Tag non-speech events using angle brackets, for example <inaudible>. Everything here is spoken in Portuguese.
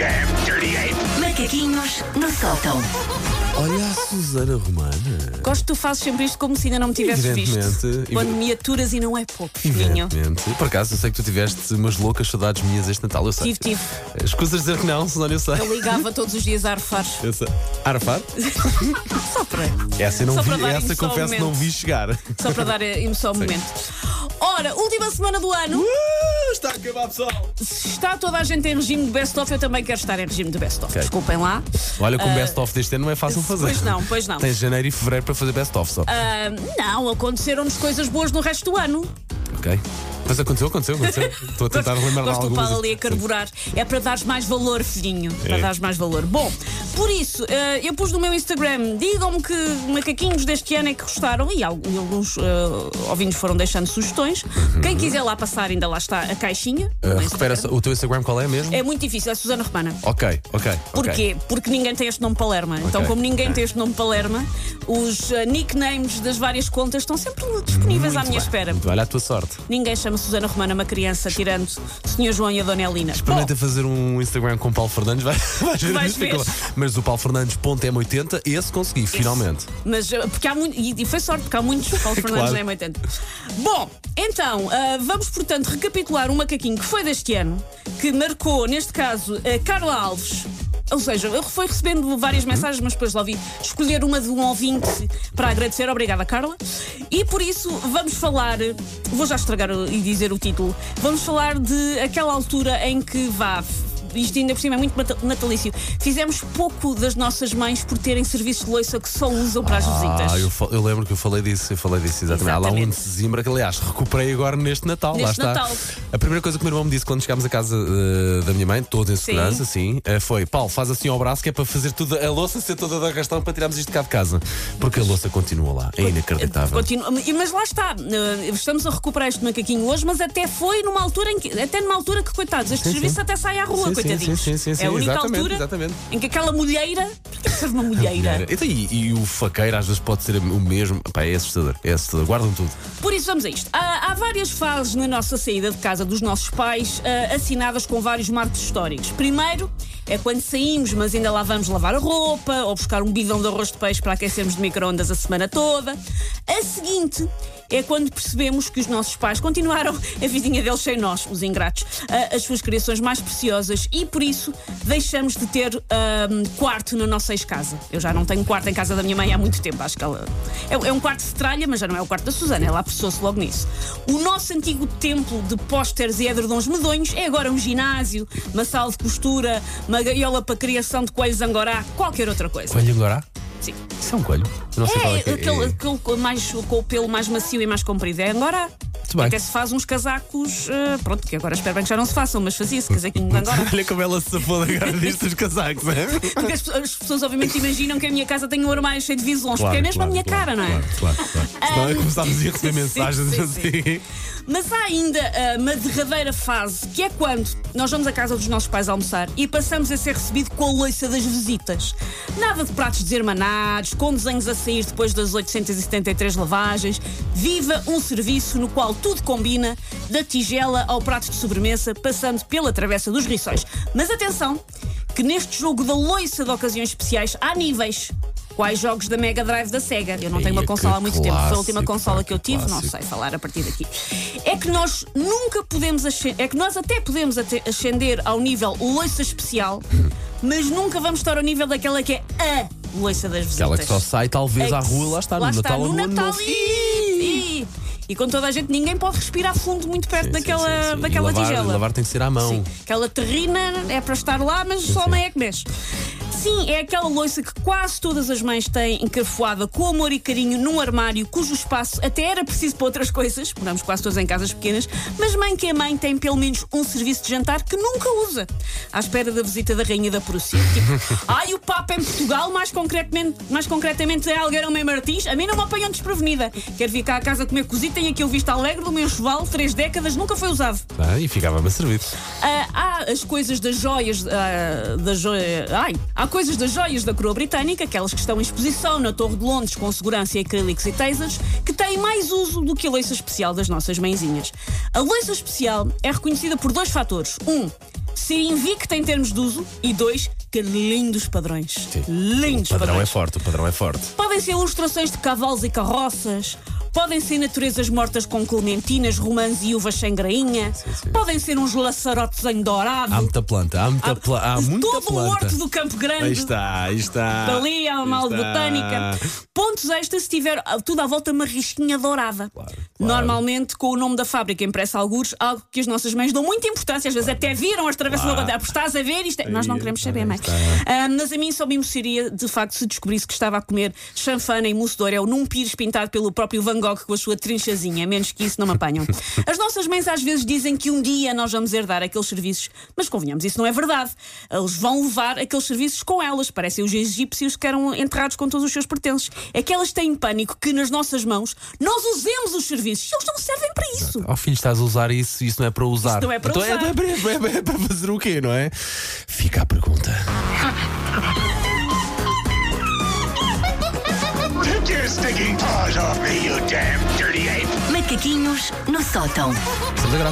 damn dirty ape! Macaquinhos no sótão. Olha a Susana Romana. Gosto que tu fazes sempre isto como se ainda não me tivesses visto. Evidentemente. Quando me aturas e não é pouco, filhinho. Evidentemente. Por acaso, eu sei que tu tiveste umas loucas saudades minhas este Natal, eu sei. Tive, tive. Escusas dizer que não, Susana, eu sei. Eu ligava todos os dias a arfar. Eu sei. Arafat? <laughs> Só para, Essa, eu não Só para vi, dar essa emoção ao confesso que não vi chegar. só para dar eh, <laughs> emoção ao momento. Ora, última semana do ano. Está a acabar, pessoal. Se está toda a gente em regime de best-of, eu também quero estar em regime de best-of. Ok. Desculpem lá. Olha, com o best-of deste ano não é fácil fazer. Pois não, pois não. Tens janeiro e fevereiro para fazer best-of só. Ah, não, aconteceram-nos coisas boas no resto do ano. Ok. Mas aconteceu, aconteceu, aconteceu. Estou a tentar lembrar Gosto do. Paulo ali a carburar. É para dares mais valor, filhinho. Para É. dares mais valor. Bom, por isso, eh, eu pus no meu Instagram, digam-me que macaquinhos deste ano é que gostaram e al- alguns eh, ouvintes foram deixando sugestões. Quem quiser lá passar, ainda lá está a caixinha. Uh, no recupera o teu Instagram qual é mesmo? É muito difícil, é Susana Romana. Ok, ok. Porquê? ok. Porque ninguém tem este nome Palerma. Então, Ok, como ninguém ok. tem este nome Palerma, os eh, nicknames das várias contas estão sempre disponíveis à minha bem, espera. muito. Olha a tua sorte. Ninguém chama Susana Romana uma criança, tirando o Sr. João e a Dona Elina. Experimenta fazer um Instagram com o Paulo Fernandes, vai, <laughs> vais ver Vais ver. Mas o Paulo Fernandes ponto M80, esse consegui, finalmente. Mas uh, porque há muito. E e foi sorte, porque há muitos <laughs> Paulo Fernandes Claro. na M80. Bom, então, uh, vamos portanto recapitular um macaquinho que foi deste ano, que marcou, neste caso, a Carla Alves. Ou seja, eu fui recebendo várias mensagens, mas depois lá vi escolher uma de um ouvinte para agradecer. Obrigada, Carla. E por isso vamos falar, vou já estragar e dizer o título. Vamos falar de aquela altura em que vá. Isto ainda por cima é muito nata- natalício. Fizemos pouco das nossas mães por terem serviços de loiça que só usam para as visitas. Ah, eu, eu lembro que eu falei disso, eu falei disso exatamente. Há lá um Exatamente. de Zimbra que, aliás, recuperei agora neste Natal. Neste. Natal. A primeira coisa que o meu irmão me disse quando chegámos a casa eh, da minha mãe, todos em segurança, sim, eh, foi: Paulo, faz assim ao braço que é para fazer tudo, a louça ser toda de arrastão para tirarmos isto de cá de casa. Porque a louça continua lá. É inacreditável. Continua- mas lá está, eh, estamos a recuperar este macaquinho hoje, mas até foi numa altura em que, até numa altura que, coitados, este Sim, serviço sim. até sai à rua, Sim, sim, coitadinhos. sim, sim, sim, é a única exatamente, altura exatamente. em que aquela mulheira. Porquê serve uma mulheira? Então, e, e o faqueiro às vezes pode ser o mesmo. Pá, é assustador. É assustador. Guardam tudo. Por isso vamos a isto. Há, há várias fases na nossa saída de casa dos nossos pais ah, assinadas com vários marcos históricos. Primeiro é quando saímos, mas ainda lá vamos lavar a roupa ou buscar um bidão de arroz de peixe para aquecermos de micro-ondas a semana toda. A seguinte é quando percebemos que os nossos pais continuaram a vidinha deles sem nós, os ingratos, ah, as suas criações mais preciosas e por isso deixamos de ter quarto na nossa ex-casa. Eu já não tenho quarto em casa da minha mãe há muito tempo, acho que ela. É, é um quarto de tralha, mas já não é o quarto da Susana, ela apressou-se logo nisso. O nosso antigo templo de pósteres e edredons medonhos é agora um ginásio, uma sala de costura, uma gaiola para criação de coelhos angorá, qualquer outra coisa. Coelho agora? Sim. Isso é um coelho. Eu não sei qual É, é que é. aquele, É- aquele mais, com o pelo mais macio e mais comprido. É angorá. Muito bem. Até se faz uns casacos, eh, pronto, que agora espero bem que já não se façam, mas fazia-se casaquinho de angorá. <laughs> Olha como ela se safou agora disto dos casacos, é? Porque as, as pessoas obviamente imaginam que a minha casa tem um armário cheio de visões, Claro, porque é mesmo a minha cara, não é? Claro, claro, claro. Senão começámos a receber <laughs> mensagens sim, assim. Mas há ainda ah, uma derradeira fase, que é quando nós vamos à casa dos nossos pais almoçar e passamos a ser recebido com a loiça das visitas. Nada de pratos desarmanados, com desenhos a sair depois das 873 lavagens. Viva um serviço no qual tudo combina, da tigela ao prato de sobremesa, passando pela travessa dos riçóis. Mas atenção, que neste jogo da loiça de ocasiões especiais há níveis. Quais jogos da Mega Drive da Sega? Eu não tenho uma consola há muito tempo. Foi a última clássico, consola pá, que eu tive, não clássico. sei falar a partir daqui. É que nós nunca podemos é que nós até podemos ascender ao nível loiça especial, <laughs> mas nunca vamos estar ao nível daquela que é a loiça das visitas. Aquela que só sai talvez É à rua, lá está, lá no está, Natal no Natal Novo. e, e, e com toda a gente, ninguém pode respirar fundo muito perto Sim, daquela, sim, sim. E daquela lavar, tigela. Lavar tem que ser à mão. Sim, aquela terrina é para estar lá, mas só a sim. mãe é que mexe. Sim, é aquela loiça que quase todas as mães têm encafuada com amor e carinho num armário cujo espaço até era preciso para outras <laughs> coisas, moramos quase todos em casas pequenas, mas mãe que é mãe tem pelo menos um serviço de jantar que nunca usa, à espera da visita da Rainha da Prússia. Tipo, <laughs> ai, o Papa em Portugal, mais concretamente, mais concretamente é Algueirão Meio Martins, a mim não me apanham desprevenida. Quero vir cá a casa comer cozido, tenho aqui o visto alegre do meu enxoval, três décadas, nunca foi usado. Ah, e ficava-me a servir. Ah, há as coisas das joias ah, da joia. Ai, há coisas das joias da coroa britânica, aquelas que estão em exposição na Torre de Londres com segurança e acrílicos e tasers, que têm mais uso do que a loiça especial das nossas mãezinhas. A loiça especial é reconhecida por dois fatores. Um, ser invicta em termos de uso. E dois, ter lindos padrões. Lindos O padrão padrões. é forte, o padrão é forte. Podem ser ilustrações de cavalos e carroças. Podem ser naturezas mortas com clementinas, romãs e uvas sem grainha. sim. Podem ser uns laçarotes em dourado. Há muita planta, há muita, pla há muita todo o planta. horto do Campo Grande. Aí está, aí está. Dali há uma aula de está. botânica. Pontos extras se tiver tudo à volta uma risquinha dourada. claro. Normalmente com o nome da fábrica impressa a algures, algo que as nossas mães dão muita importância, às vezes até viram as travessas Claro. guarda. Estás a ver isto? é-" Nós não queremos saber está. Ah, mas a mim só me emocionaria de facto se descobrisse que estava a comer chanfana em mousse de Oreo num pires pintado pelo próprio Van Gogh com a sua trinchazinha. Menos que isso não me apanham. <laughs> As nossas mães às vezes dizem que um dia nós vamos herdar aqueles serviços, mas convenhamos, isso não é verdade. Eles vão levar aqueles serviços com elas. Parecem os egípcios que eram enterrados com todos os seus pertences. É que elas têm pânico que nas nossas mãos nós usemos os serviços. Eles não servem para isso. Oh filho, estás a usar isso, isso não é para usar. Isso não é para então usar. <laughs> É, para- é- é- é para fazer o quê, não é? Fica a pergunta. Take your stinking paws off me, you damn dirty ape! Macaquinhos no sótão.